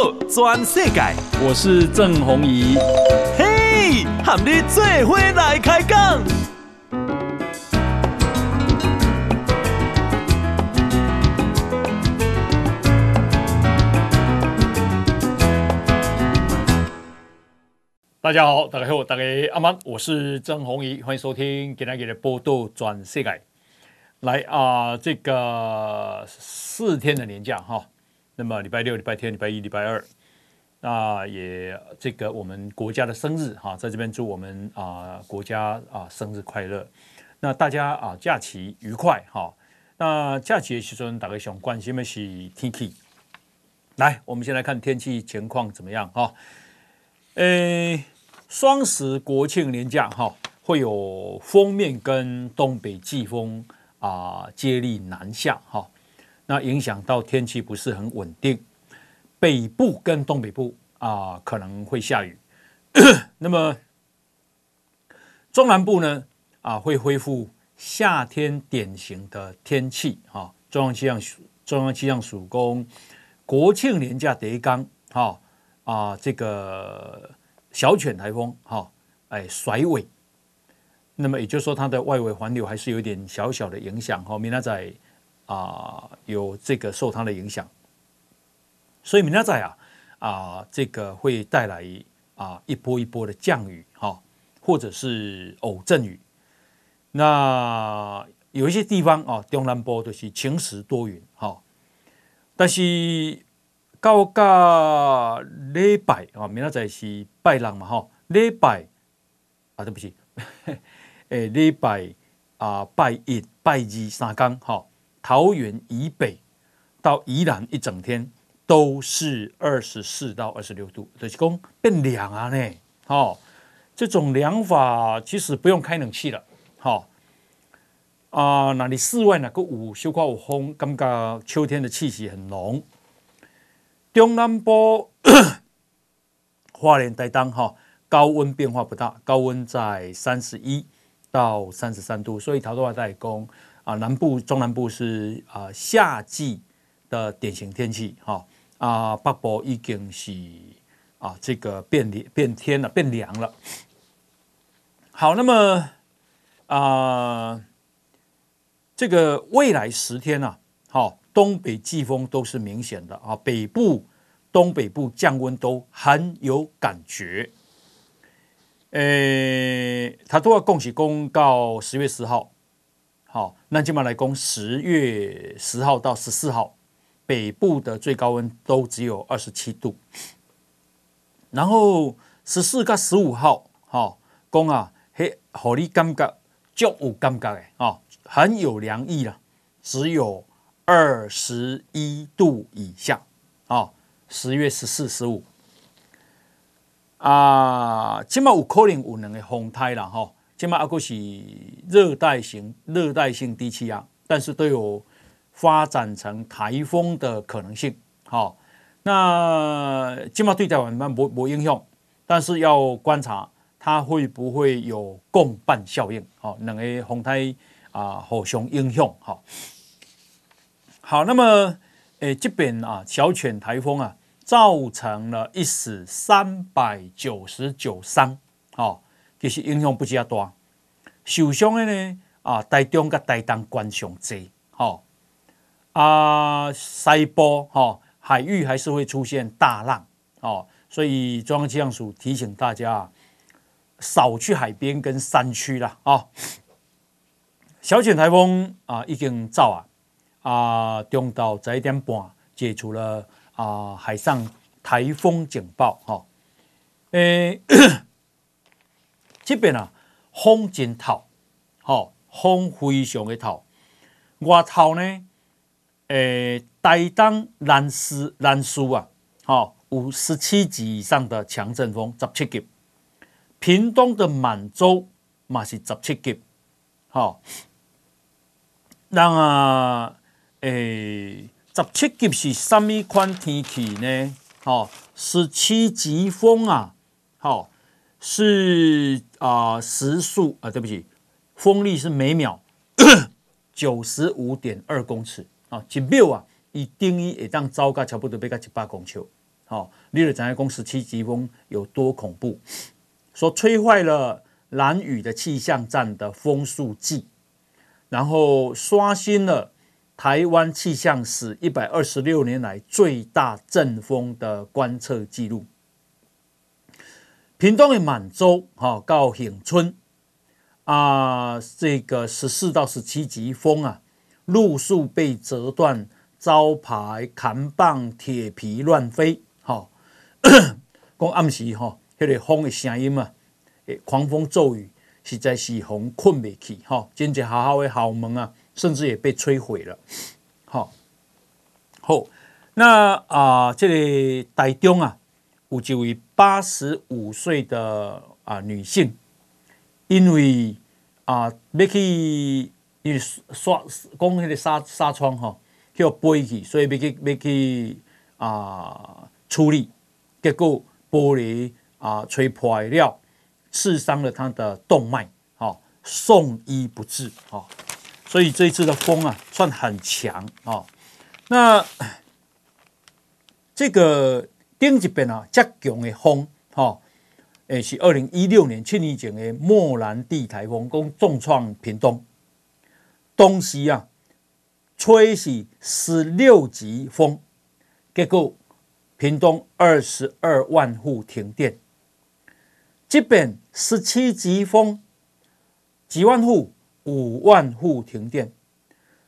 报全世界，我是郑弘仪。嘿，和你做伙来开讲。大家好，大家好，大家阿妈，我是郑弘仪，欢迎收听今天的报道全世界。来啊、呃，这个四天的年假哈。那么礼拜六、礼拜天、礼拜一、礼拜二，那也这个我们国家的生日哈，在这边祝我们啊国家啊生日快乐。那大家啊假期愉快哈。那假期的时候，大家想关心的是天气。来，我们先来看天气情况怎么样哈。诶，双十国庆连假哈，会有锋面跟东北季风啊接力南下哈。那影响到天气不是很稳定，北部跟东北部啊、可能会下雨，那么中南部呢啊、会恢复夏天典型的天气啊。中央气象中央气象署公国庆连假第一天哈啊这个小犬台风哈哎甩尾，那么也就是说它的外围环流还是有点小小的影响哈。明仔。啊，有这个受它的影响，所以明天在啊啊，这个会带来啊一波一波的降雨哈，或者是偶阵雨。那有一些地方啊，中南部都是晴时多云哈，但是到个礼拜啊，明天在是拜六嘛哈，礼拜啊，对不起，诶，礼拜啊，拜一、拜二三天哈。桃园以北到宜兰一整天都是二十四到二十六度，就是讲变凉啊呢。好，这种凉法其实不用开冷气了。好啊，那你室外呢？个午休挂有风，感觉秋天的气息很浓。中南部 花莲台东哈，高温变化不大，高温在三十一到三十三度，所以头都话在讲。啊，南部、中南部是啊夏季的典型天气，哈啊，北部已经是啊这个变变天了，变凉了。好，那么啊，这个未来十天呢，好，东北季风都是明显的啊，北部、东北部降温都很有感觉。诶，他都要恭喜公告十月十号。好，那今晚来讲，十月十号到十四号，北部的最高温都只有二十七度。然后十四到十五号，好讲啊，嘿，让你感觉足有感觉的啊，很有凉意了，只有二十一度以下。啊，十月十四、十五啊，今晚有可能有两个风台了哈。起码阿哥是热带型、热带性低气压，但是都有发展成台风的可能性。好，那起码对台湾没没影响，但是要观察它会不会有共伴效应。好，两个风台啊互相影响。好，好，那么诶这边啊小犬台风啊造成了一死三百九十九伤。好。其实影响不加大，受伤的呢啊，台中跟台东关上济，好啊，西部哈海域还是会出现大浪哦，所以中央气象署提醒大家少去海边跟山区啦啊。小犬台风啊已经走啊啊，中岛十一点半解除了啊海上台风警报哈，诶。这边啊，风真透，好，风非常的透。外头呢，诶、欸，台东兰屿兰屿啊，好，有十七级以上的强阵风，十七级。屏东的满洲嘛是十七级，好。那啊，诶、十七级是什么款天气呢？好，十七级风啊，好。是啊、呃，时速啊，对不起，风力是每秒 九十五点二公尺。啊，一秒啊，以定义也当糟糕，差不多被个一百公尺。好，你了讲讲十七级风有多恐怖，说吹坏了兰屿的气象站的风速计，然后刷新了台湾气象史一百二十六年来最大阵风的观测记录。屏东的满洲，哈，到恒春啊，这个十四到十七级风啊，路树被折断，招牌、扛棒、铁皮乱飞，哈，讲暗时哈，那个风的声音啊，狂风骤雨，实在是红困未起，哈，真正好好的校门啊，甚至也被摧毁了，好，好，那啊，这个台中啊。有一位八十五岁的啊女性，因为啊要去因为刷讲那个纱纱窗哈，叫飞去，所以要去要去啊处理，结果玻璃啊吹破了，刺伤了她的动脉，哈，送医不治，哈，所以这一次的风啊算很强啊，那这个。顶一边啊，较强的风，哈，诶，是二零一六年七年前的莫兰蒂台风，共重创屏东。东西啊，吹是十六级风，结果屏东二十二万户停电。这边十七级风，几万户，五万户停电。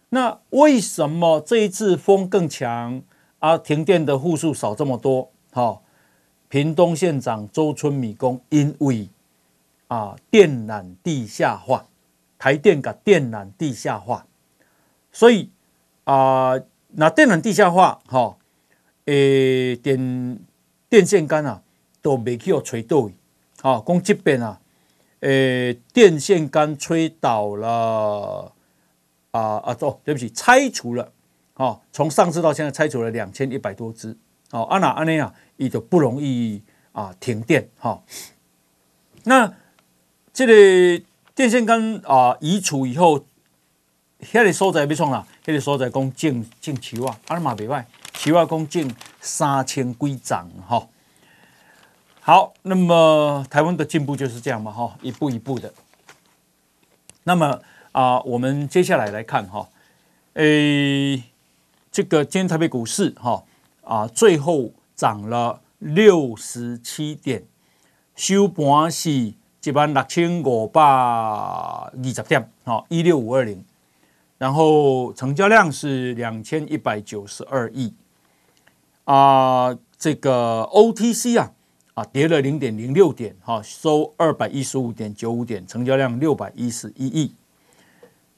那为什么这一次风更强，啊停电的户数少这么多？好，屏东县长周春米公因为啊电缆地下化，台电甲电缆地下化，所以啊那电缆地下化，哈，诶电电线杆啊都没去要吹倒，好，讲这边啊，诶电线杆吹倒了，啊啊，哦，对不起，拆除了，好，从上次到现在拆除了两千一百多只。哦，安那安尼啊，伊就不容易啊停电哈、哦。那这个电线杆啊移除以后，遐个所在要创啦，遐个所在讲净净树啊，阿嘛袂歹，树啊讲净三千几丈哈。好，那么台湾的进步就是这样嘛哈、一步一步的。那么啊，我们接下来来看哈，诶、这个今天台北股市哈。啊，最后涨了六十七点，收盘是一万六千五百二十点，好，一六五二零，然后成交量是两千一百九十二亿，啊，这个 OTC 啊，啊跌了零点零六点，哈，收二百一十五点九五点，成交量六百一十一亿，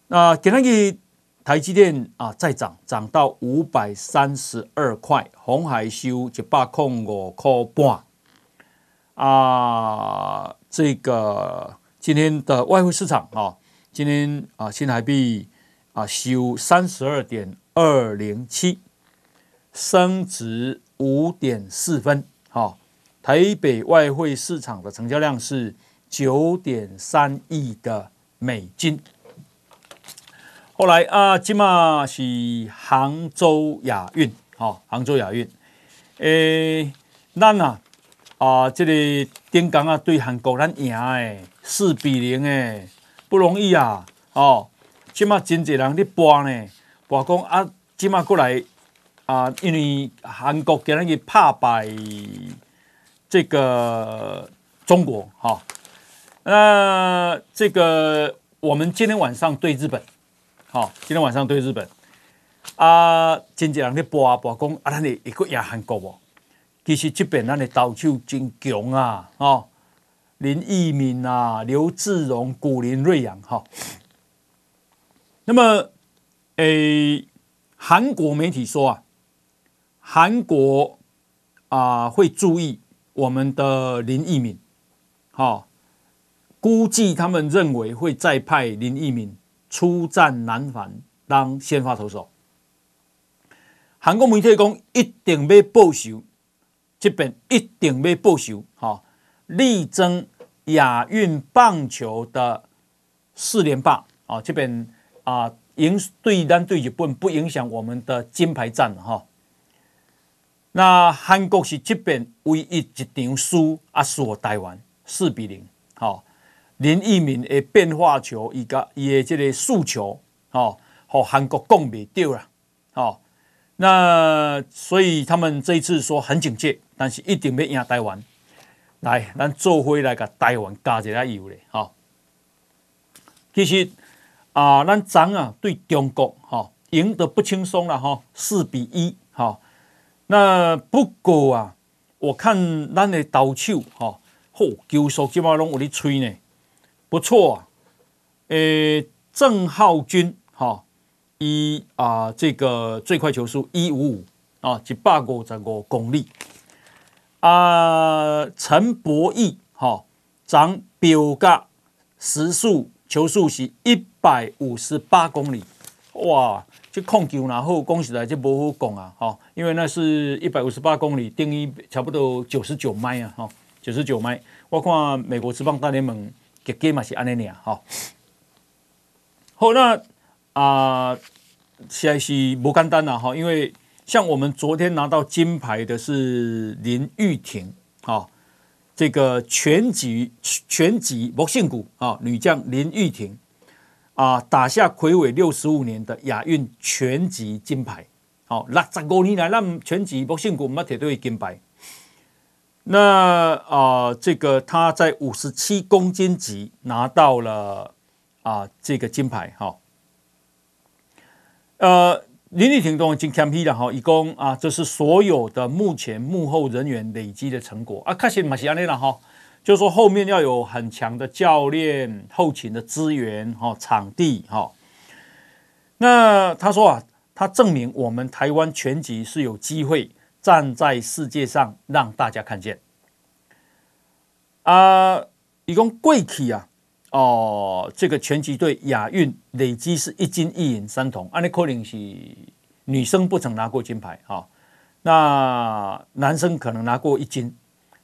那给那个。台积电啊，再涨，涨到五百三十二块，红海收一百零五块半。啊，这个今天的外汇市场啊，今天啊新台币啊收三十二点二零七，升值五点四分。好，台北外汇市场的成交量是九点三亿的美金。后来啊，今嘛是杭州亚运，哈，杭州亚运，诶，咱啊，啊，这个顶港啊，对韩国咱赢诶，四比零诶，不容易啊，哦，今嘛真侪人咧播呢，播讲啊，今嘛过来啊，因为韩国今日拍败这个中国，哈，那这个我们今天晚上对日本。好，今天晚上对日本啊，真济人咧播啊播讲啊，咱会会赢韩国无？其实这边咱的投手真强啊！哦，林义敏啊，刘志荣、古林瑞阳哈。那么，诶、欸，韩国媒体说啊，韩国啊会注意我们的林义敏，好，估计他们认为会再派林义敏。出战南韩当先发投手，韩国媒体讲一定要报仇，这边一定要报仇，哈，力争亚运棒球的四连霸啊！这边啊，赢对单对日本不影响我们的金牌战哈。那韩国是这边唯一一场输啊输台湾四比零。好，林益民的变化球，伊个伊的这个速球，好，和韩国讲袂到了。吼，那所以他们这一次说很警戒，但是一定要赢台湾。来，咱做回来个台湾加一下油嘞。好，其实啊，咱昨啊对中国哈赢得不轻松了哈，四比一。好。那不过啊，我看咱的投手哈，吼球速基本上拢有咧吹呢，不错啊。诶，郑浩均哈，以啊这个最快球速一五五啊，一百五十五公里。啊，陈柏毅哈，长表格时速球速是一百五十八公里，哇！这控球然后讲实在就不好讲啊，哈，因为那是一百五十八公里，定义差不多九十九迈啊，哈，九十九迈。我看美国职棒大联盟给给嘛是安尼尔，哈。好，那啊，现在是不简单了哈，因为像我们昨天拿到金牌的是林玉婷，哈，这个拳击拳击搏胜骨啊，女将林玉婷。啊！打下睽违六十五年的亚运拳击金牌，好，六十五年来让拳击搏胜骨没铁队金牌。那啊，这个他在五十七公斤级拿到了啊这个金牌，哈。呃，林立婷都已经签批了哈，一共啊，这是所有的目前幕后人员累积的成果啊，开始马西亚内了哈。就是说后面要有很强的教练、后勤的资源、哈场地哈。那他说啊，他证明我们台湾拳击是有机会站在世界上让大家看见。啊，一共贵体啊，哦，这个拳击队亚运累积是一金一银三铜，安尼可能是女生不曾拿过金牌哈。那男生可能拿过一金，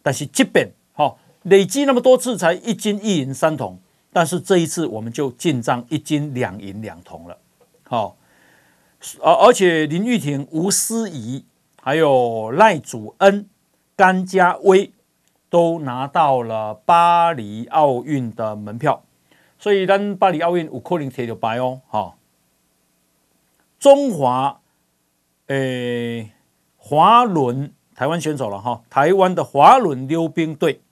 但是这边哈。累积那么多次才一金一银三铜，但是这一次我们就进账一金两银两铜了，好，而而且林玉婷、吴思怡、还有赖祖恩、甘家威都拿到了巴黎奥运的门票，所以咱巴黎奥运有可能摕到牌哦，哈。中华诶滑轮台湾选手了哈，台湾的滑轮溜冰队。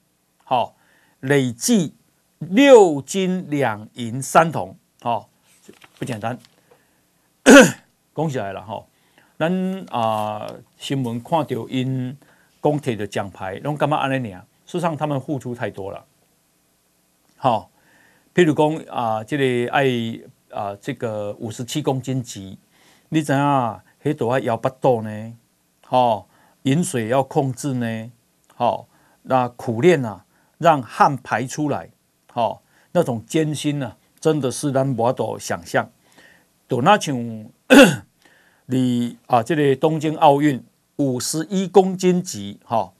好，累计六金两银三铜，好，不简单，恭喜来了哈！咱啊、新闻看到因公铁的奖牌，拢干嘛安尼呢？事实上，他们付出太多了。好，譬如讲啊，这个爱啊，这个五十七公斤级，你知啊，迄度要摇不动呢？好，饮水要控制呢？好，那苦练啊。让汗排出来，好、那种艰辛、啊，真的是让我都想象。都那像你啊，这里、东京奥运五十一公斤级哈、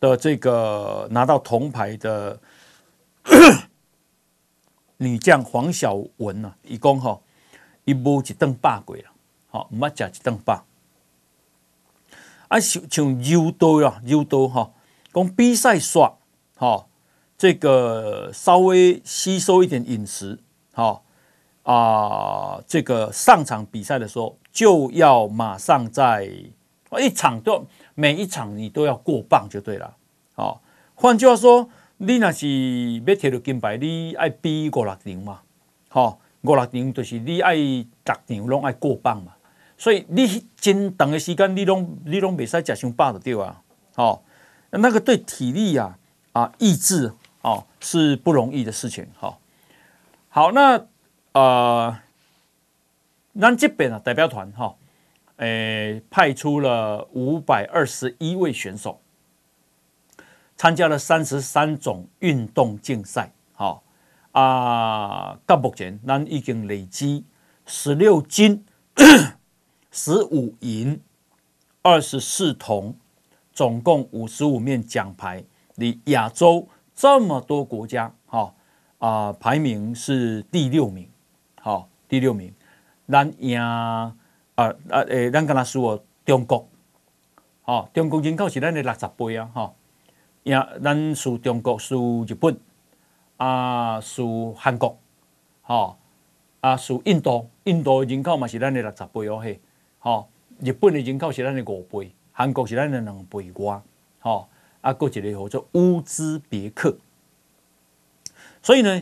的这个拿到铜牌的女将黄晓雯啊，一共哈一波一顿霸过了，好，唔乜食一顿霸。啊，像像柔道啊，柔道哈，讲比赛耍，哈。这个稍微吸收一点饮食，好啊，这个上场比赛的时候就要马上在一场都每一场你都要过磅就对了，好，换句话说，你那是要摕到金牌，你爱比五六场嘛，好，五六场就是你爱逐场拢爱过磅嘛，所以你真长的时间你拢你拢袂使食伤饱的对啊，好，那个对体力啊啊意志。哦，是不容易的事情。好、好，那呃，咱这边啊，代表团哈，诶、派出了五百二十一位选手，参加了三十三种运动竞赛。好、哦、啊，到目前咱已经累积十六金、十五银、二十四铜，总共五十五面奖牌。你亚洲。这么多国家，哈啊，排名是第六名，好，第六名，咱赢啊啊诶，咱敢若输哦中国。哦，中国人口是咱的六十倍啊，哈、哦，呀，咱输中国输日本啊，输韩国，哦，啊输印度，印度的人口嘛是咱的六十倍哦嘿，哦，日本的人口是咱的五倍，韩国是咱的两倍多，哦，啊，过一个叫做乌兹别克，所以呢，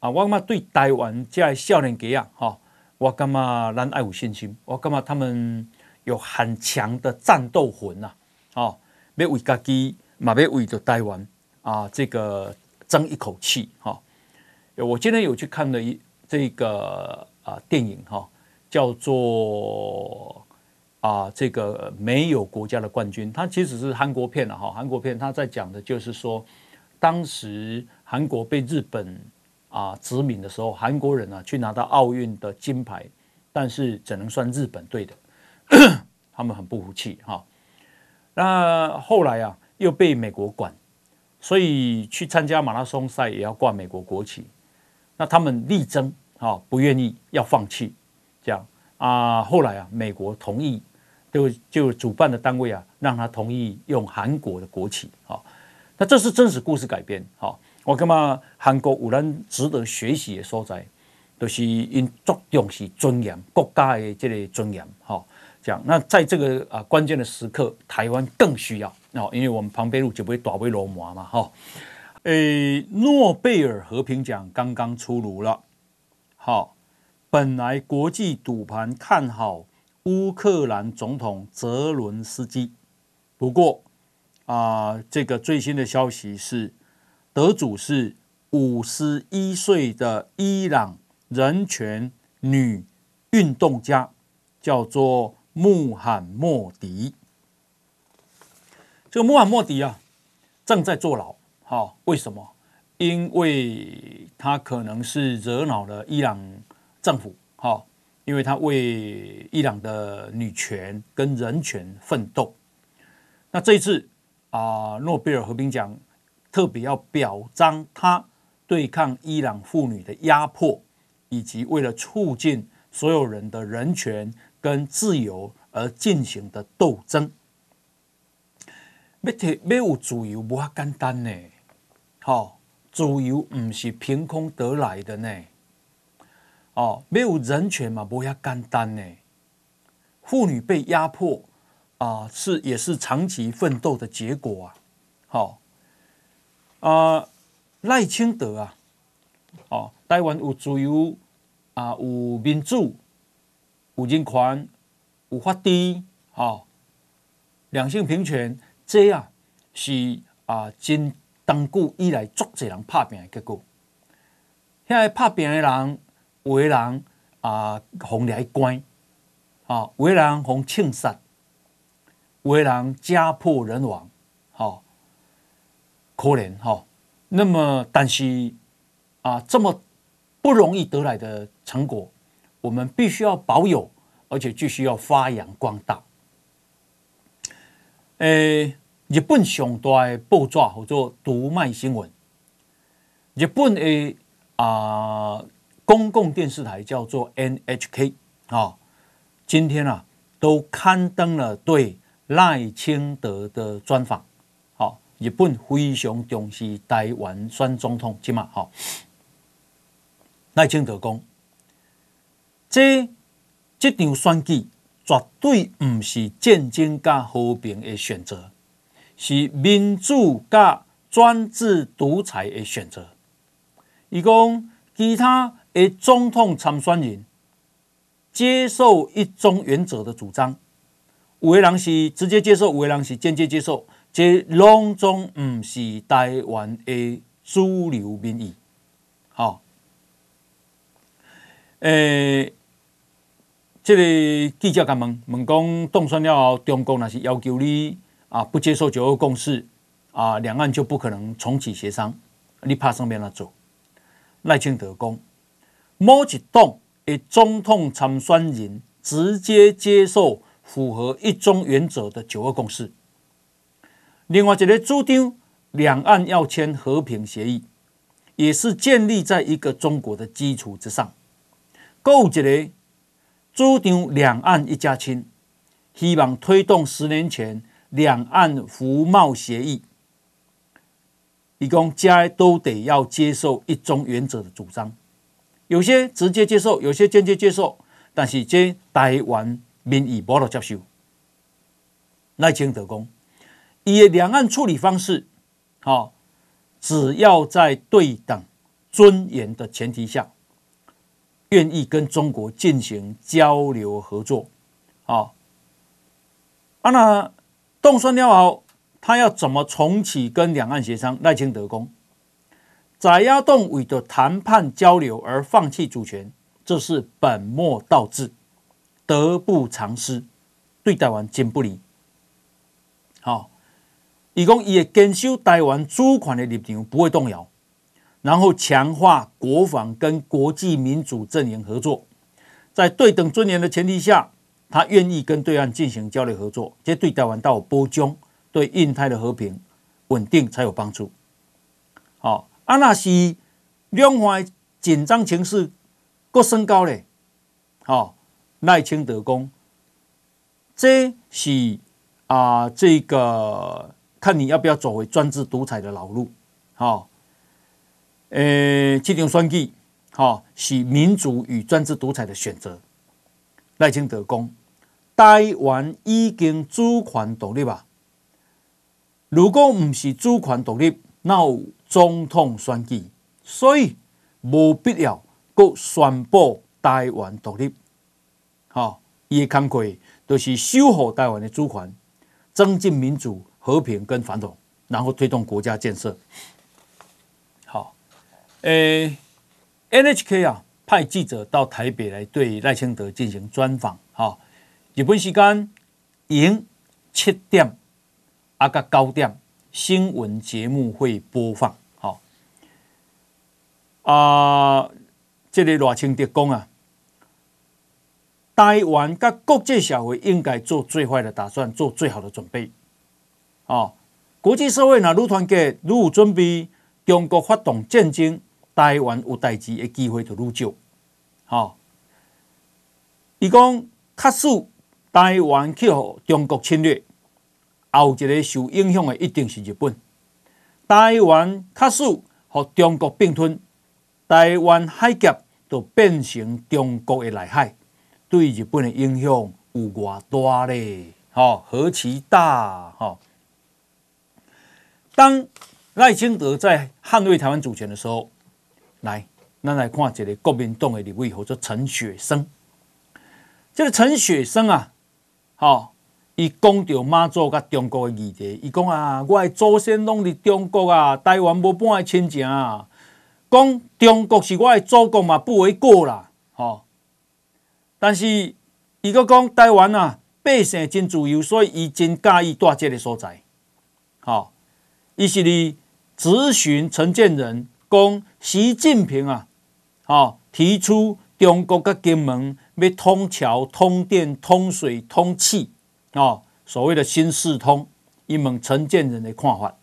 啊，我嘛对台湾这少年家啊，哈、哦，我感觉咱爱有信心，我感觉他们。有很强的战斗魂呐，哦，要为家己，嘛要为着台湾啊，这个争一口气哈。我今天有去看了一这个啊电影哈，叫做啊这个没有国家的冠军，它其实是韩国片了哈，韩国片，它在讲的就是说，当时韩国被日本啊殖民的时候，韩国人啊去拿到奥运的金牌，但是只能算日本队的。他们很不服气哈，那后来啊又被美国管，所以去参加马拉松赛也要挂美国国旗。那他们力争啊，不愿意要放弃，这样啊，后来啊美国同意，就就主办的单位啊让他同意用韩国的国旗啊。那这是真实故事改编哈，我干嘛韩国有人值得学习的所在，都、就是因足重是尊严国家的这个尊严哈。讲那在这个啊关键的时刻，台湾更需要哦，因为我们旁边路就不会打为罗马嘛哈。诶，诺贝尔和平奖刚刚出炉了，好，本来国际赌盘看好乌克兰总统泽伦斯基，不过啊，这个最新的消息是，得主是五十一岁的伊朗人权女运动家，叫做。穆罕默迪，这个穆罕默迪啊，正在坐牢。好，为什么？因为他可能是惹恼了伊朗政府。好，因为他为伊朗的女权跟人权奋斗。那这一次啊，诺贝尔和平奖特别要表彰他对抗伊朗妇女的压迫，以及为了促进所有人的人权。跟自由而进行的斗争，要提要有自由不遐简单呢？好，自由不是凭空得来的呢。哦，没有人权嘛，不遐简单呢。妇女被压迫啊，是也是长期奋斗的结果啊。好，啊赖清德啊，哦，台湾有自由啊，有民主。有人权、有法治，哈，两性平权，这样是啊，真长久以来足侪人拍拼的结果。现在拍拼的人，有的人啊，红来关，啊，有的人红枪杀，有的人家破人亡，可怜哈。那么，但是啊，这么不容易得来的成果。我们必须要保有，而且继续要发扬光大。诶，日本上大的报纸叫做读卖新闻，日本的啊公共电视台叫做 NHK 啊，今天啊都刊登了对赖清德的专访。日本非常重视台湾选总统，起码好，赖清德讲。这这场选举绝对不是战争加和平的选择，是民主加专制独裁的选择。伊讲其他的总统参选人接受一中原则的主张，有的人是直接接受，有的人是间接接受，这拢总不是台湾的主流民意。好，诶。这个记者甲问问讲，当选了后，中共若是要求你啊不接受九二共识啊，两岸就不可能重启协商。你拍算要怎做？赖清德讲，某一党的总统参选人直接接受符合一中原则的九二共识。另外一个主张，两岸要签和平协议，也是建立在一个中国的基础之上。够一个。主张两岸一家亲，希望推动十年前两岸服贸协议，一共家都得要接受一中原则的主张，有些直接接受，有些间接接受，但是这台湾民意无法接受。赖清德讲，以两岸处理方式，好，只要在对等尊严的前提下，愿意跟中国进行交流合作，好。啊，那冻蒜了后，他要怎么重启跟两岸协商？赖清德讲，在野党为了谈判交流而放弃主权，这是本末倒置，得不偿失，对台湾真不利。好，伊讲伊会坚守台湾主权的立场不会动摇，然后强化国防跟国际民主阵营合作，在对等尊严的前提下。他愿意跟对岸进行交流合作，这对台湾到波中，对印太的和平稳定才有帮助。好，啊那是两岸紧张情势各升高嘞。好，赖清德公，这是啊，这个看你要不要走回专制独裁的老路。好，呃，这场选举，好是民主与专制独裁的选择。赖清德讲。台湾已经主权独立吧！如果唔是主权独立，那有总统选举，所以无必要搁宣布台湾独立。好，伊的工作都是守护台湾的主权，增进民主、和平跟繁荣，然后推动国家建设。好，诶，NHK 啊，派记者到台北来对赖清德进行专访。好。日本时间迎七点啊，个九点新闻节目会播放。好啊，这里赖清德讲啊，台湾跟国际社会应该做最坏的打算，做最好的准备。啊，国际社会若愈团结，愈有准备，中国发动战争，台湾有代志的机会就愈少。好，伊讲卡数。台湾去予中国侵略，后一个受影响的一定是日本。台湾卡使予中国并吞，台湾海峡就变成中国的内海，对日本的影响有偌大咧？吼，何其大！吼，当赖清德在捍卫台湾主权的时候，来，咱来看一个国民党的立委，叫做陈雪生。这个陈雪生啊。好，伊讲到妈祖甲中国的议题，伊讲啊，我的祖先拢伫中国啊，台湾无半个亲情啊。讲中国是我的祖国嘛，不为过啦。吼，但是伊个讲台湾啊，百姓真自由，所以伊真介意住这个所在。好，伊是哩咨询陈建仁，讲习近平啊，好提出中国甲金门。要通桥、通电、通水、通气，哦，所谓的新四通，伊问陈建仁的看法。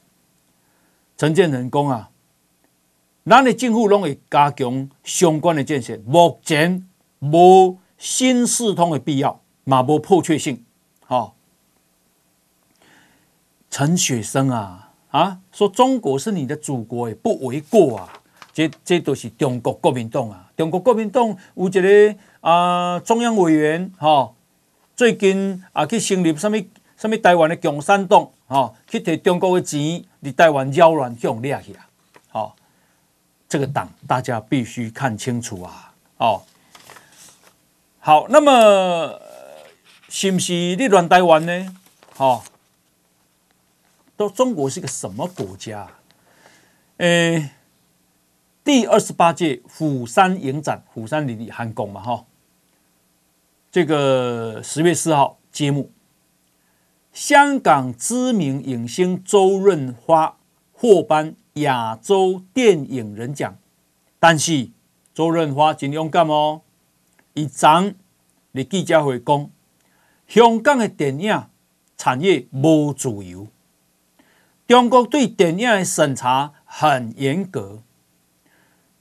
陈建仁讲啊，咱的政府拢会加强相关的建设，目前无新四通的必要，嘛无迫切性。哦，陈雪生啊，啊，说中国是你的祖国，也不为过啊。这这都是中国国民党啊，中国国民党有一个。啊，中央委员哈、哦，最近啊去成立什么什么台湾的共产党哈，去摕中国的钱，伫台湾扰乱去用掠去啊！好，这个党大家必须看清楚啊！哦，好，那么是不是你乱台湾呢？好，都中国是个什么国家？诶，第二十八届釜山影展，釜山里的韩国嘛，哈。这个十月四号揭幕，香港知名影星周润发获颁亚洲电影人奖，但是周润发真勇敢哦！一张的记者会讲，香港的电影产业无自由，中国对电影的审查很严格，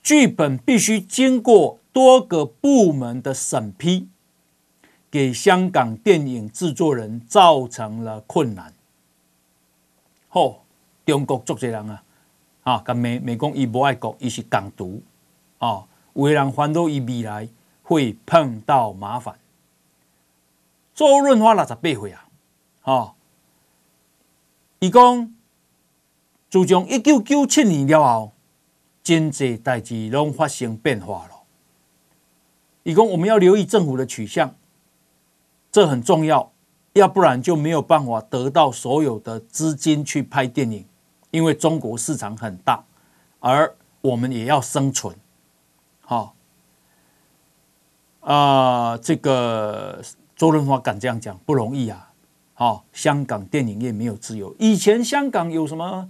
剧本必须经过多个部门的审批。给香港电影制作人造成了困难，吼，中国足侪人啊，啊，甲骂骂讲伊不爱国，伊是港独，啊，有个人烦恼伊未来会碰到麻烦。周润发六十八岁啊，吼，伊讲自从一九九七年了后，真济代志拢发生变化了。伊讲我们要留意政府的取向，这很重要。要不然就没有办法得到所有的资金去拍电影，因为中国市场很大，而我们也要生存。好，啊，这个周润发敢这样讲不容易啊！好，香港电影业没有自由。以前香港有什么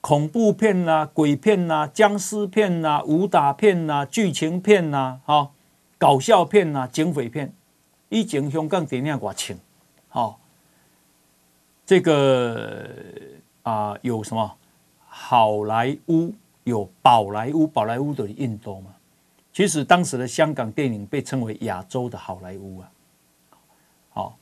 恐怖片呐、鬼片呐、僵尸片呐、武打片呐、剧情片呐、好搞笑片呐、警匪片，以前香港电影我请。好、这个啊、有什么好莱坞，有宝莱坞，宝莱坞的印度嘛。其实当时的香港电影被称为亚洲的好莱坞啊。好、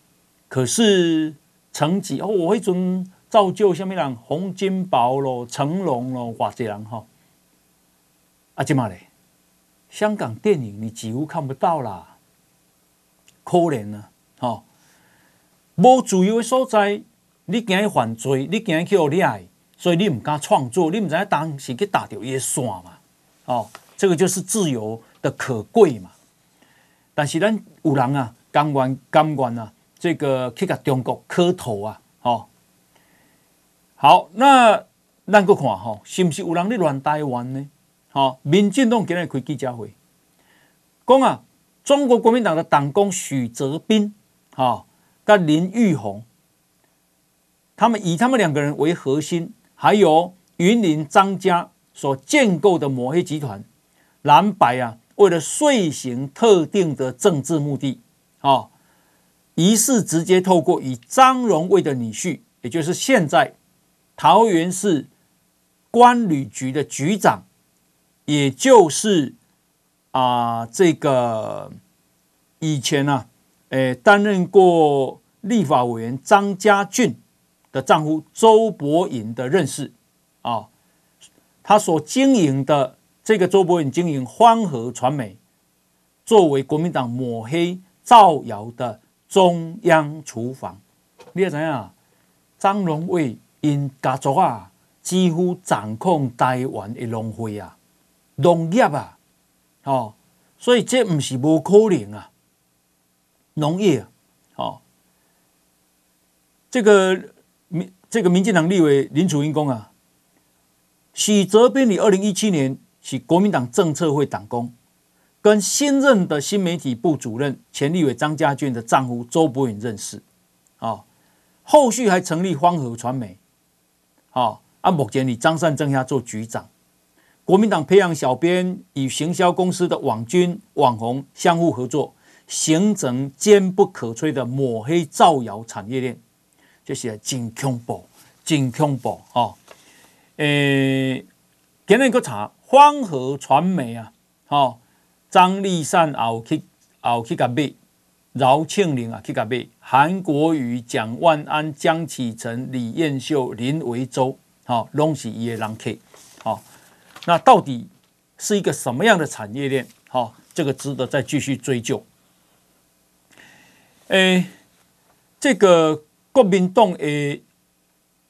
可是成绩哦，我会准造就下面人洪金宝咯、成龙咯、华杰人哈。啊，这么嘞，香港电影你几乎看不到啦，可怜呢，哈、无自由的所在，你惊去犯罪，你惊去互掠，所以你唔敢创作，你唔知影当时去打掉伊个线嘛？哦，这个就是自由的可贵嘛。但是咱有人啊，甘愿甘愿啊，这个去甲中国磕头啊，哦。好，那咱搁看吼，是不是有人咧乱台湾呢？好，民进党今日开记者会，讲啊，中国国民党的党工许泽斌，哈。跟林玉红，他们以他们两个人为核心，还有云林张家所建构的抹黑集团，蓝白啊，为了遂行特定的政治目的，啊，疑似直接透过以张荣卫的女婿，也就是现在桃园市关旅局的局长，也就是啊，这个以前呢、啊。诶，担任过立法委员张家俊的丈夫周伯颖的认识啊，他所经营的这个周伯颖经营欢和传媒，作为国民党抹黑造谣的中央厨房。你要怎样？张荣卫因家族啊，几乎掌控台湾的农会啊、农业啊，哦，所以这不是无可能啊。农业，啊，哦，这个民这个民进党立委林楚英公啊，许泽斌，你二零一七年是国民党政策会党工，跟新任的新媒体部主任前立委张家俊的丈夫周伯允认识，啊，后续还成立方和传媒，啊，啊，目前你张善政下做局长，国民党培养小编与行销公司的网军网红相互合作。形成坚不可摧的抹黑造谣产业链，这是真恐怖，真恐怖哦！诶，今日个查欢和传媒啊，哦，张立善也有去也有去甲买，饶庆铃啊去甲买，韩国瑜、蒋万安、江启臣、李彦秀、林维洲，好，拢是伊的人客，好，那到底是一个什么样的产业链？好，这个值得再继续追究。诶，这个国民党的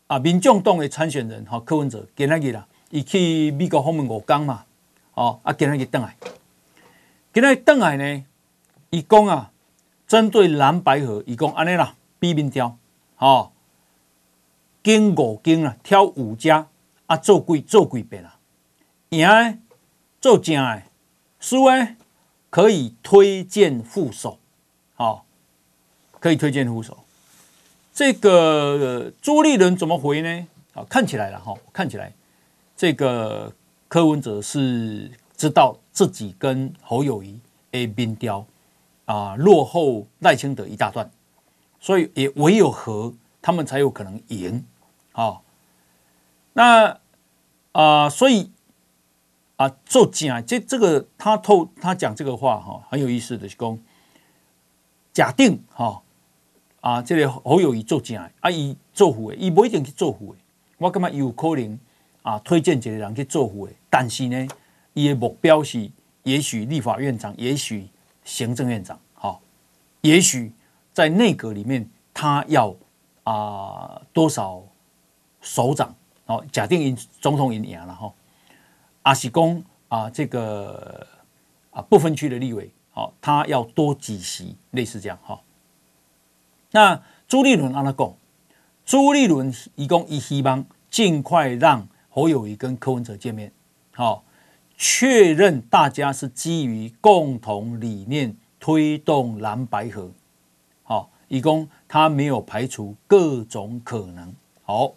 啊，民众党的参选人哈，柯文哲今仔日啦，伊去美国访问五天嘛，哦，啊，今仔日倒来，今仔日倒来呢，伊讲啊，针对蓝白河，伊讲安尼啦，比民调，哦，经五经啊，挑五家啊，做几做几遍啦，赢的做正的，输的可以推荐副手，哦。可以推荐副手，这个朱立伦怎么回呢？啊，看起来了哈，看起来这个柯文哲是知道自己跟侯友宜 A 民调啊落后赖清德一大段，所以也唯有和他们才有可能赢啊。那啊，所以啊，做假这这个他透他讲这个话哈，很有意思的是讲假定哈。啊，这个侯友宜做假，啊，伊做副的，伊不一定去做副的。我感觉有可能啊，推荐几个人去做副的。但是呢，伊的目标是，也许立法院长，也许行政院长，好、哦，也许在内阁里面，他要啊多少首长，哦，假定因总统赢赢了哈，阿是公啊这个啊不分区的立委，好、哦，他要多几席，类似这样哈、哦。那朱立伦阿那讲，朱立伦一共一希望尽快让侯友宜跟柯文哲见面，好、哦，确认大家是基于共同理念推动蓝白合，好、哦，一共他没有排除各种可能，好，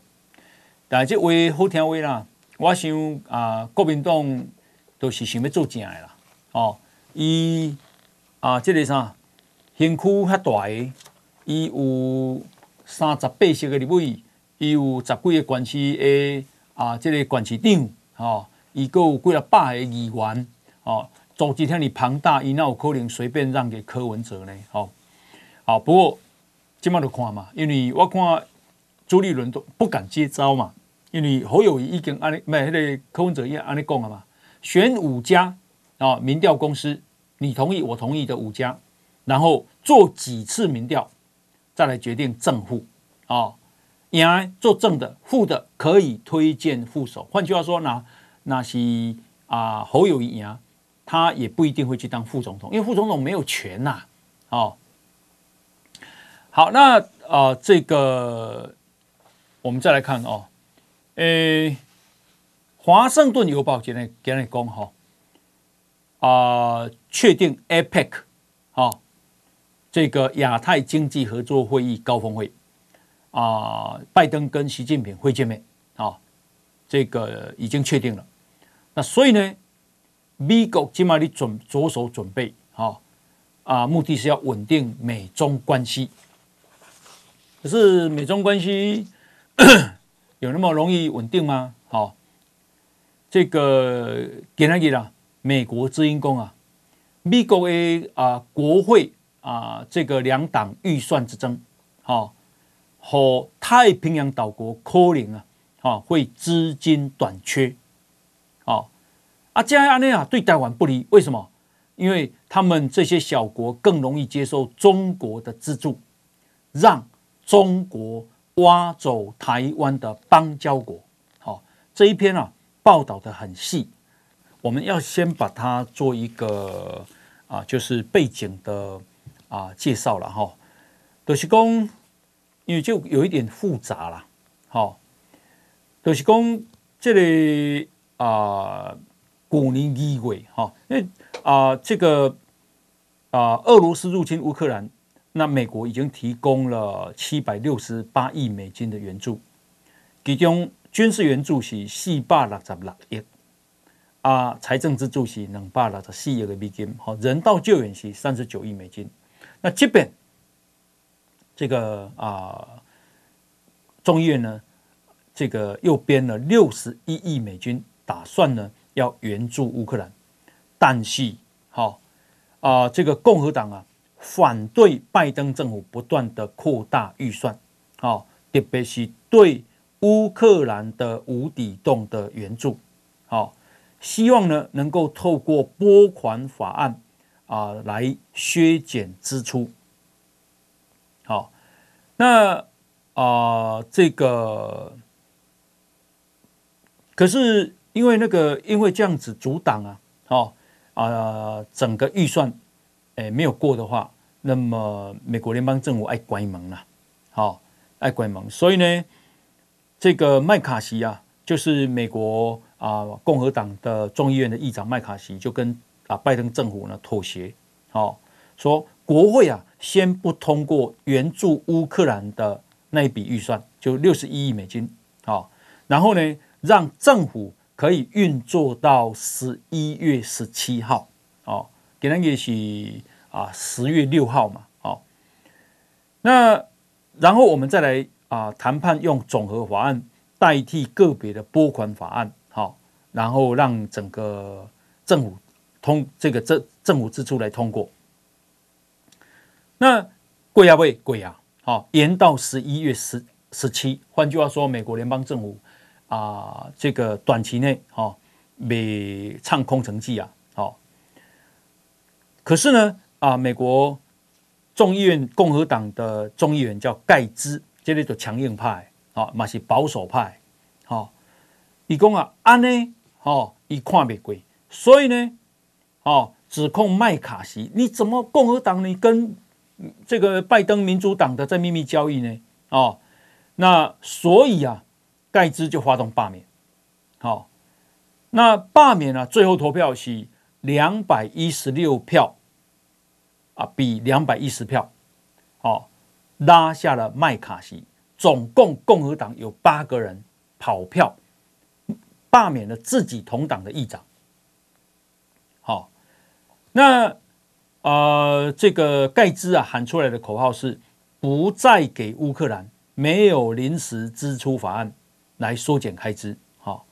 但这话好听话啦，我想啊，国民党都是想要做正的啦，哦，伊啊，这个啥，身躯较大的。伊有三十八席的立委，伊有十几个县市的啊，这个县市长，吼，伊个有几啊百个议员，哦，组织遐尔庞大，伊哪有可能随便让给柯文哲呢？吼，好，不过今麦就看嘛，因为我看朱立伦都不敢接招嘛，因为侯友谊已经安尼，唔系迄个柯文哲已经安尼讲了嘛，选五家啊，民调公司，你同意我同意的五家，然后做几次民调。再来决定正副啊，赢做正的，副的可以推荐副手。换句话说，那那是啊侯友谊啊，他也不一定会去当副总统，因为副总统没有权呐。哦，好，那啊这个我们再来看哦，诶，华盛顿邮报今天给你讲哈啊，确定 APEC 啊。这个亚太经济合作会议高峰会啊，拜登跟习近平会见面啊，这个已经确定了。那所以呢，美国起码你准着手准备啊啊，目的是要稳定美中关系。可是美中关系 有那么容易稳定吗？好，这个给那个啦，美国之音讲啊，美国的啊国会。啊，这个两党预算之争，好，和太平洋岛国可能啊，啊，会资金短缺，好，啊，这样呢啊，对台湾不利，为什么？因为他们这些小国更容易接受中国的资助，让中国挖走台湾的邦交国，好，这一篇啊报道的很细，我们要先把它做一个啊，就是背景的。啊，介绍了哈，都、就是讲，因为就有一点复杂了，好，都是公这里啊，古年一位哈，因为啊，这个啊，俄罗斯入侵乌克兰，那美国已经提供了七百六十八亿美金的援助，其中军事援助是四百六十六亿，啊，财政支柱是两百六十四亿美金，好，人道救援是三十九亿美金。那这边这个啊，众议院呢，这个又编了六十一亿美金，打算呢要援助乌克兰，但是好啊，这个共和党啊反对拜登政府不断的扩大预算，好，特别是对乌克兰的无底洞的援助，好，希望呢能够透过拨款法案。啊，来削减支出。好，那啊，这个可是因为那个，因为这样子阻挡啊，哦啊，整个预算诶没有过的话，那么美国联邦政府爱关门了，好爱关门。所以呢，这个麦卡锡啊，就是美国啊共和党的众议院的议长麦卡锡就跟。啊，拜登政府呢妥协，好说国会啊先不通过援助乌克兰的那一笔预算，就六十一亿美金，好，然后呢让政府可以运作到十一月十七号，哦，给那个是啊十月六号嘛，哦，那然后我们再来啊谈判用总和法案代替个别的拨款法案，好，然后让整个政府。通这个政政府支出来通过，那贵啊贵贵啊，好延到十一月十十七。换句话说，美国联邦政府啊，这个短期内哈，没唱空城计啊，好。可是呢，啊，美国众议院共和党的众议员叫盖兹，这里就强硬派，啊，嘛是保守派，好。伊讲啊，安呢，哦，伊看未过，所以呢，哦，指控麦卡锡，你怎么共和党你跟这个拜登民主党的在秘密交易呢？哦，那所以啊。盖兹就发动罢免，好，那罢免呢？最后投票是两百一十六票，啊，比两百一十票，好，拉下了麦卡锡。总共共和党有八个人跑票罢免了自己同党的议长，好，那呃，这个盖兹啊喊出来的口号是不再给乌克兰，没有临时支出法案。来缩减开支，好。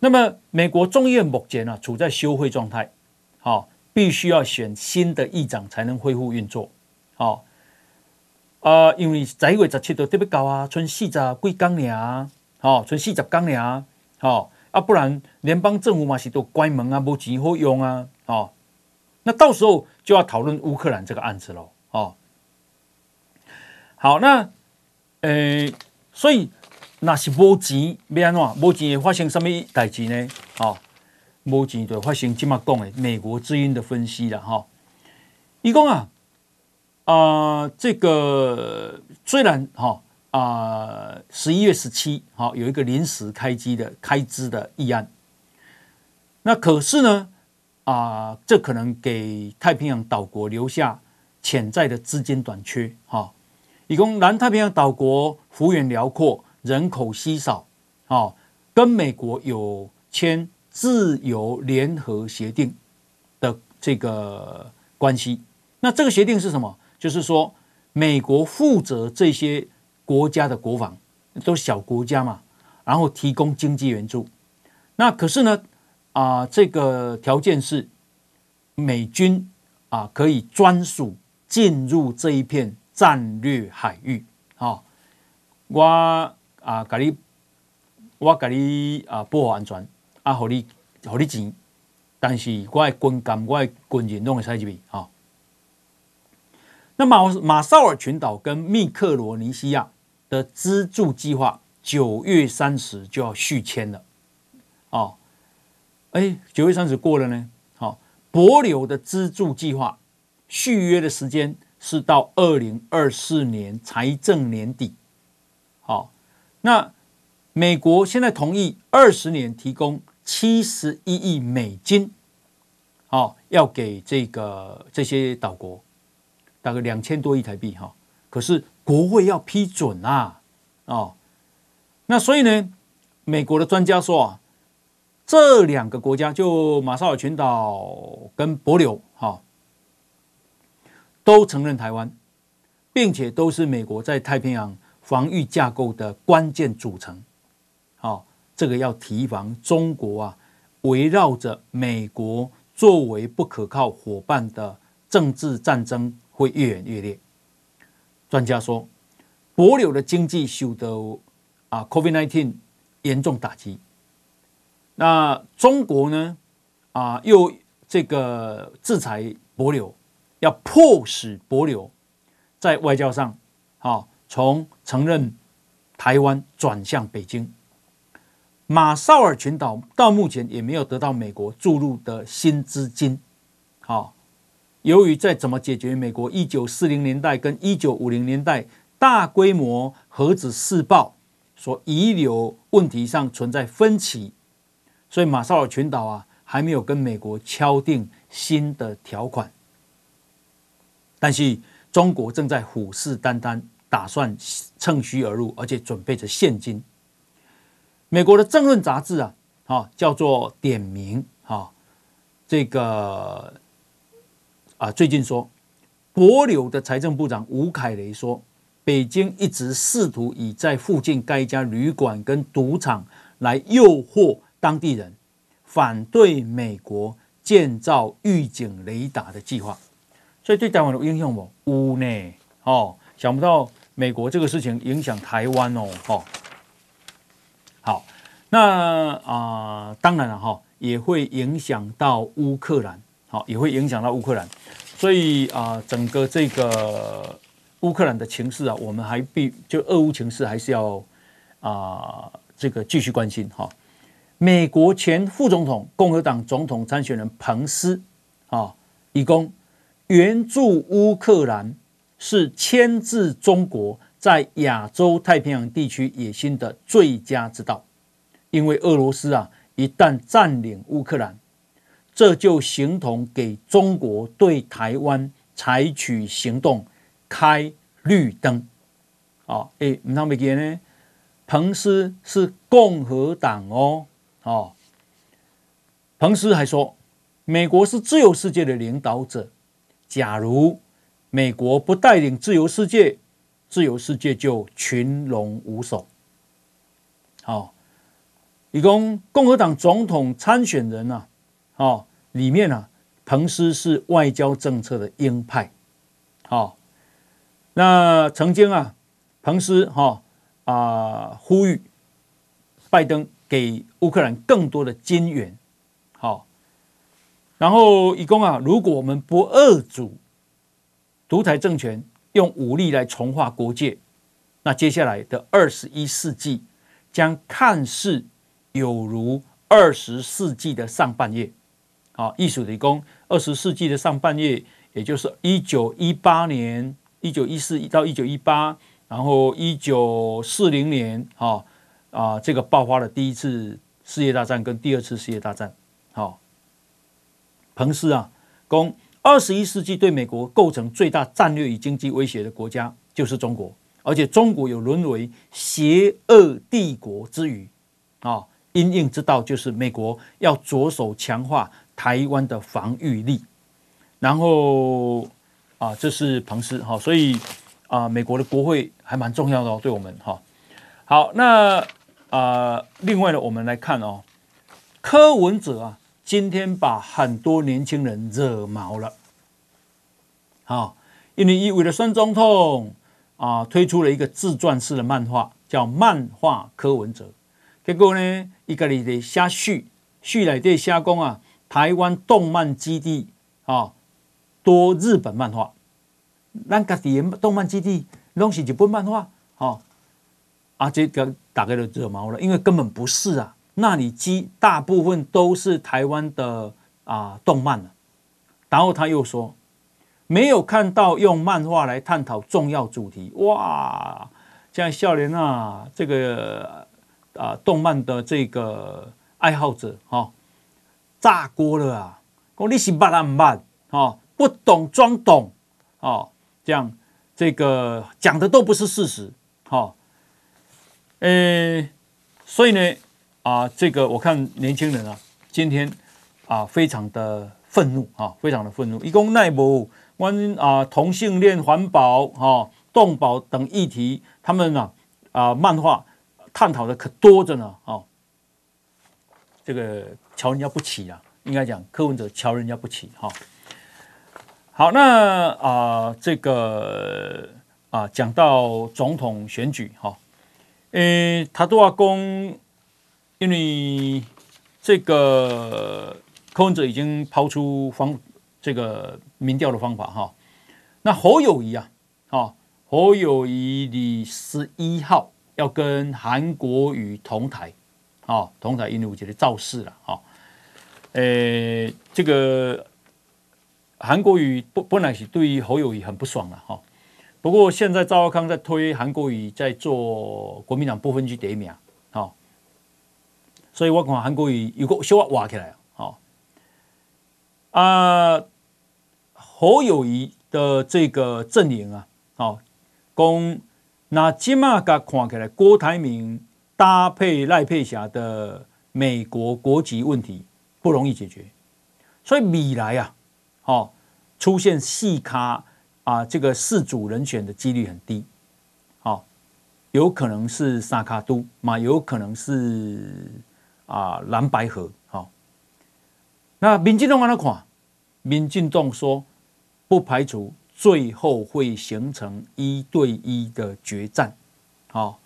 那么美国众议院目前呢处在休会状态，好，必须要选新的议长才能恢复运作，好。啊，因为十一月十七号特别高啊，剩四十几天呢，好，剩四十天呢，好，啊，不然联邦政府嘛是都关门啊，没钱好用啊，哦，那到时候就要讨论乌克兰这个案子喽，哦，好，那，呃，所以。那是无钱要安怎？无钱会发生什么代志呢？哈，无钱就发生今麦讲的美国之音的分析了哈。伊讲啊，啊、呃，这个虽然哈啊，十、一月十七号有一个临时开机的开支的议案，那可是呢啊、这可能给太平洋岛国留下潜在的资金短缺哈。伊讲南太平洋岛国幅员辽阔。人口稀少，哦，跟美国有签自由联合协定的这个关系。那这个协定是什么？就是说，美国负责这些国家的国防，都是小国家嘛，然后提供经济援助。那可是呢，啊，这个条件是美军啊可以专属进入这一片战略海域。啊，我。啊，甲你，我甲你啊，保护安全，啊，给你，给你钱，但是我的军舰、我的军人拢会塞进去啊。那马马绍尔群岛跟密克罗尼西亚的资助计划九月三十就要续签了，哦，哎，九月三十过了呢，好，帛琉的资助计划续约的时间是到二零二四年财政年底，那美国现在同意二十年提供七十一亿美金，好，要给这个这些岛国大概两千多亿台币哈。可是国会要批准啊，哦，那所以呢，美国的专家说啊，这两个国家就马绍尔群岛跟帛琉哈，都承认台湾，并且都是美国在太平洋。防御架构的关键组成，好，这个要提防中国啊，围绕着美国作为不可靠伙伴的政治战争会越演越烈。专家说，帛琉的经济受到啊 COVID-19 严重打击，那中国呢啊又这个制裁帛琉，要迫使帛琉在外交上好。从承认台湾转向北京，马绍尔群岛到目前也没有得到美国注入的新资金。好，由于在怎么解决美国一九四零年代跟一九五零年代大规模核子试爆所遗留问题上存在分歧，所以马绍尔群岛啊还没有跟美国敲定新的条款。但是中国正在虎视眈眈。打算趁虚而入，而且准备着现金。美国的政论杂志啊，啊叫做点名啊，这个啊最近说，帛琉的财政部长吴凯雷说，北京一直试图以在附近盖一家旅馆跟赌场来诱惑当地人反对美国建造预警雷达的计划，所以对台湾的影响不？有呢，哦，想不到。美国这个事情影响台湾哦，好，那啊、呃，当然了哈，也会影响到乌克兰，好，也会影响到乌克兰。所以啊、呃，整个这个乌克兰的情势啊，我们还必就俄乌情势还是要啊、呃、这个继续关心哈。美国前副总统、共和党总统参选人彭斯啊，以供援助乌克兰是牵制中国在亚洲太平洋地区野心的最佳之道，因为俄罗斯啊一旦占领乌克兰。这就形同给中国对台湾采取行动开绿灯啊！诶，你看没见呢？彭斯是共和党哦，哦。彭斯还说，美国是自由世界的领导者，假如美国不带领自由世界，自由世界就群龙无首。好，以供共和党总统参选人呢、啊？哦。里面啊，彭斯是外交政策的鹰派，好，那曾经啊，彭斯哈啊呼吁拜登给乌克兰更多的金援，好，然后以供啊，如果我们不遏阻独裁政权用武力来重划国界，那接下来的二十一世纪将看似有如二十世纪的上半叶。啊，艺术理工，二十世纪的上半叶，也就是一九一八年、一九一四到一九一八，然后一九四零年，哈啊，这个爆发了第一次世界大战跟第二次世界大战。好，彭斯啊，公二十一世纪对美国构成最大战略与经济威胁的国家就是中国，而且中国有沦为邪恶帝国之余啊，因应之道就是美国要着手强化。台湾的防御力，然后啊，这是彭斯哈，所以啊，美国的国会还蛮重要的哦，对我们哈。好，那啊，另外呢，我们来看哦，柯文哲啊，今天把很多年轻人惹毛了，好，因为为了选总统啊，推出了一个自传式的漫画，叫《漫画柯文哲》，结果呢，一个里的写序，序来的写讲啊。台湾动漫基地啊，多日本漫画，咱家己的动漫基地拢是日本漫画，哦，啊，这个大概都惹毛了，因为根本不是啊，那里基大部分都是台湾的啊动漫了。然后他又说，没有看到用漫画来探讨重要主题，哇，这样少年啊，这个啊动漫的这个爱好者哈。哦炸锅了啊！讲你是捌啊唔捌？哦，不懂装懂哦，这样这个讲的都不是事实。好，呃，所以呢啊，这个我看年轻人啊，今天啊非常的愤怒啊，非常的愤怒。一共奈博关啊同性恋、环保、哈动保等议题，他们呢啊漫画探讨的可多着呢。啊，这个。瞧人家不起啊，应该讲柯文哲瞧人家不起哈。好，那啊、呃，这个啊，讲到总统选举哈，呃，他都要公，因为这个柯文哲已经抛出方这个民调的方法哈。那侯友谊啊，哈，侯友谊的十一号要跟韩国瑜同台，啊，同台因为我觉得造势了哈。诶，这个韩国瑜不本来是对于侯友谊很不爽了哈，不过现在赵少康在推韩国瑜在做国民党不分区第一名，所以我看韩国瑜有个小挖挖起来，好啊，侯友宜的这个阵营啊，好，讲那起码个看起来郭台铭搭配赖佩霞的美国国籍问题。不容易解决，所以未来啊，哦，出现细咖啊，这个四组人选的几率很低，好，有可能是三脚督嘛，有可能是啊蓝白合，好，那民进党怎么看？民进党说不排除最后会形成一对一的决战，好，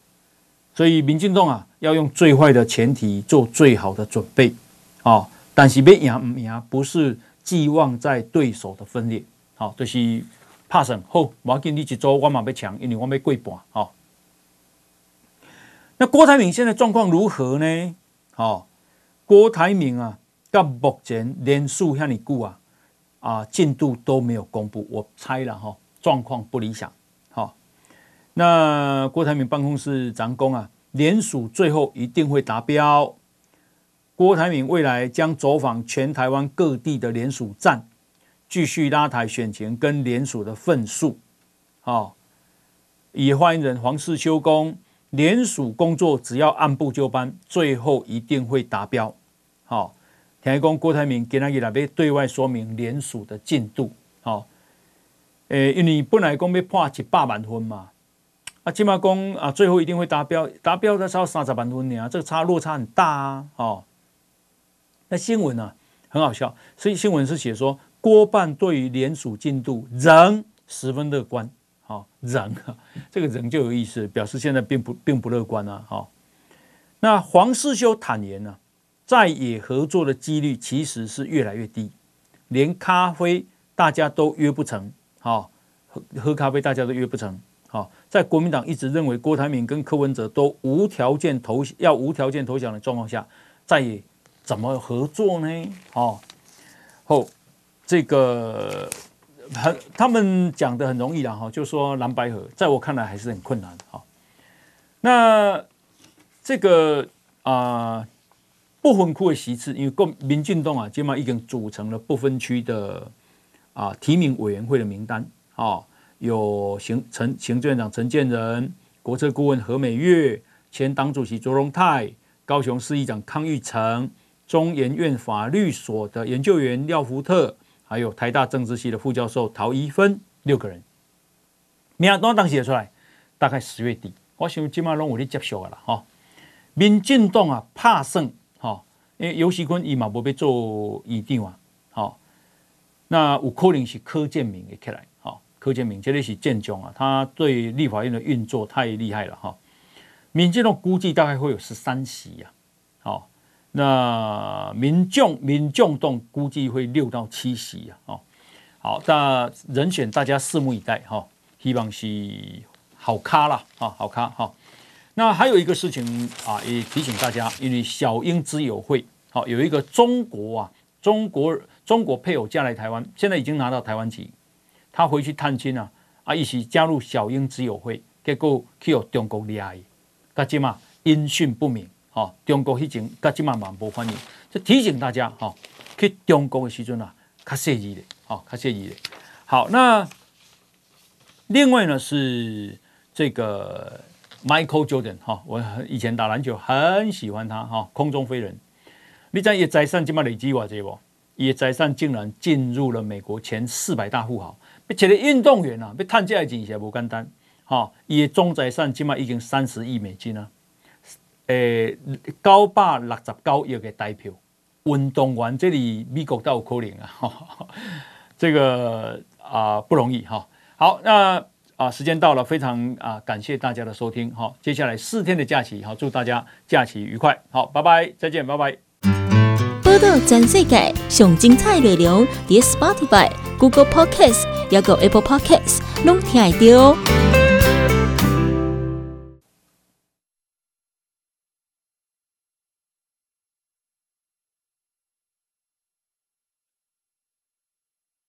所以民进党啊，要用最坏的前提做最好的准备，哦，但是要赢唔赢，不是寄望在对手的分裂，好、哦，就是怕什么？好，我给你一周，我嘛要强，因为我要过半，好、哦。那郭台铭现在状况如何呢？好、哦，郭台铭啊，到目前连署向你顾啊，啊，进度都没有公布，我猜了哈，状况不理想。好那郭台铭办公室长工啊，联署最后一定会达标。郭台铭未来将走访全台湾各地的联署站，继续拉抬选情跟联署的份数。好，以欢迎人黄世修公，联署工作只要按部就班，最后一定会达标。好，听讲郭台铭今天来要对外说明联署的进度。好，诶，因为你本来讲要破一百万分嘛。啊，起码公啊，最后一定会达标，达标的时候三十万分呢，这个差落差很大啊，哦。那新闻呢、啊、很好笑，所以新闻是写说郭办对于联署进度仍十分乐观，哦，仍这个人就有意思，表示现在并不并不乐观啊，好、那黄世修坦言呢、在野合作的几率其实是越来越低，连咖啡大家都约不成，好、喝喝咖啡大家都约不成。好，在国民党一直认为郭台铭跟柯文哲都无条件投要无条件投降的状况下，在野怎么合作呢？好，后这个很他们讲的很容易了哈，就说蓝白合，在我看来还是很困难。哈，那这个啊、呃、不分区的席次，因为共民进党啊，今嘛已经组成了不分区的啊、提名委员会的名单啊。有行陈行政院长陈建仁、国策顾问何美月、前党主席卓荣泰、高雄市议长康裕成、中研院法律所的研究员廖福特，还有台大政治系的副教授陶一芬，六个人。名单当写出来，大概十月底，我想今麦拢有咧接受了哈。民进党啊，怕胜哈，因为游锡堃伊嘛无要做议长啊，好，那有可能是柯建铭会起来。柯建铭这里是建中啊，他对立法院的运作太厉害了哈。民进党估计大概会有十三席呀，好，那民众民众党估计会六到七席啊，哦，好，那人选大家拭目以待哈，希望是好咖啦，啊，好咖哈。那还有一个事情啊，也提醒大家，因为小英之友会好有一个中国啊，中国中国配偶嫁来台湾，现在已经拿到台湾籍。他回去探亲啊，啊，一起加入小英之友会，结果去有中国厉害，噶即嘛音讯不明，哈，中国迄前噶即嘛蛮无欢迎，就提醒大家哈，去中国的时阵啊，较细腻的，好，较细腻的。好，那另外呢是这个 Michael Jordan 哈，我以前打篮球很喜欢他哈，空中飞人，你知伊财产即嘛累积偌济无？伊财产竟然进入了美国前四百大富豪。而且个运动员啊，要赚这个钱是无简单。哈，伊的总财产起码已经三十亿美金啊。诶，九百六十九亿个台票，运动员这里美国都有可能啊。这个啊不容易哈。好，那啊时间到了，非常啊感谢大家的收听。好，接下来四天的假期，好，祝大家假期愉快。好，拜拜，再见，拜拜。报道全世界上精彩内容，伫 Spotify、Google Podcast，。还有 Apple Podcast，拢听得到。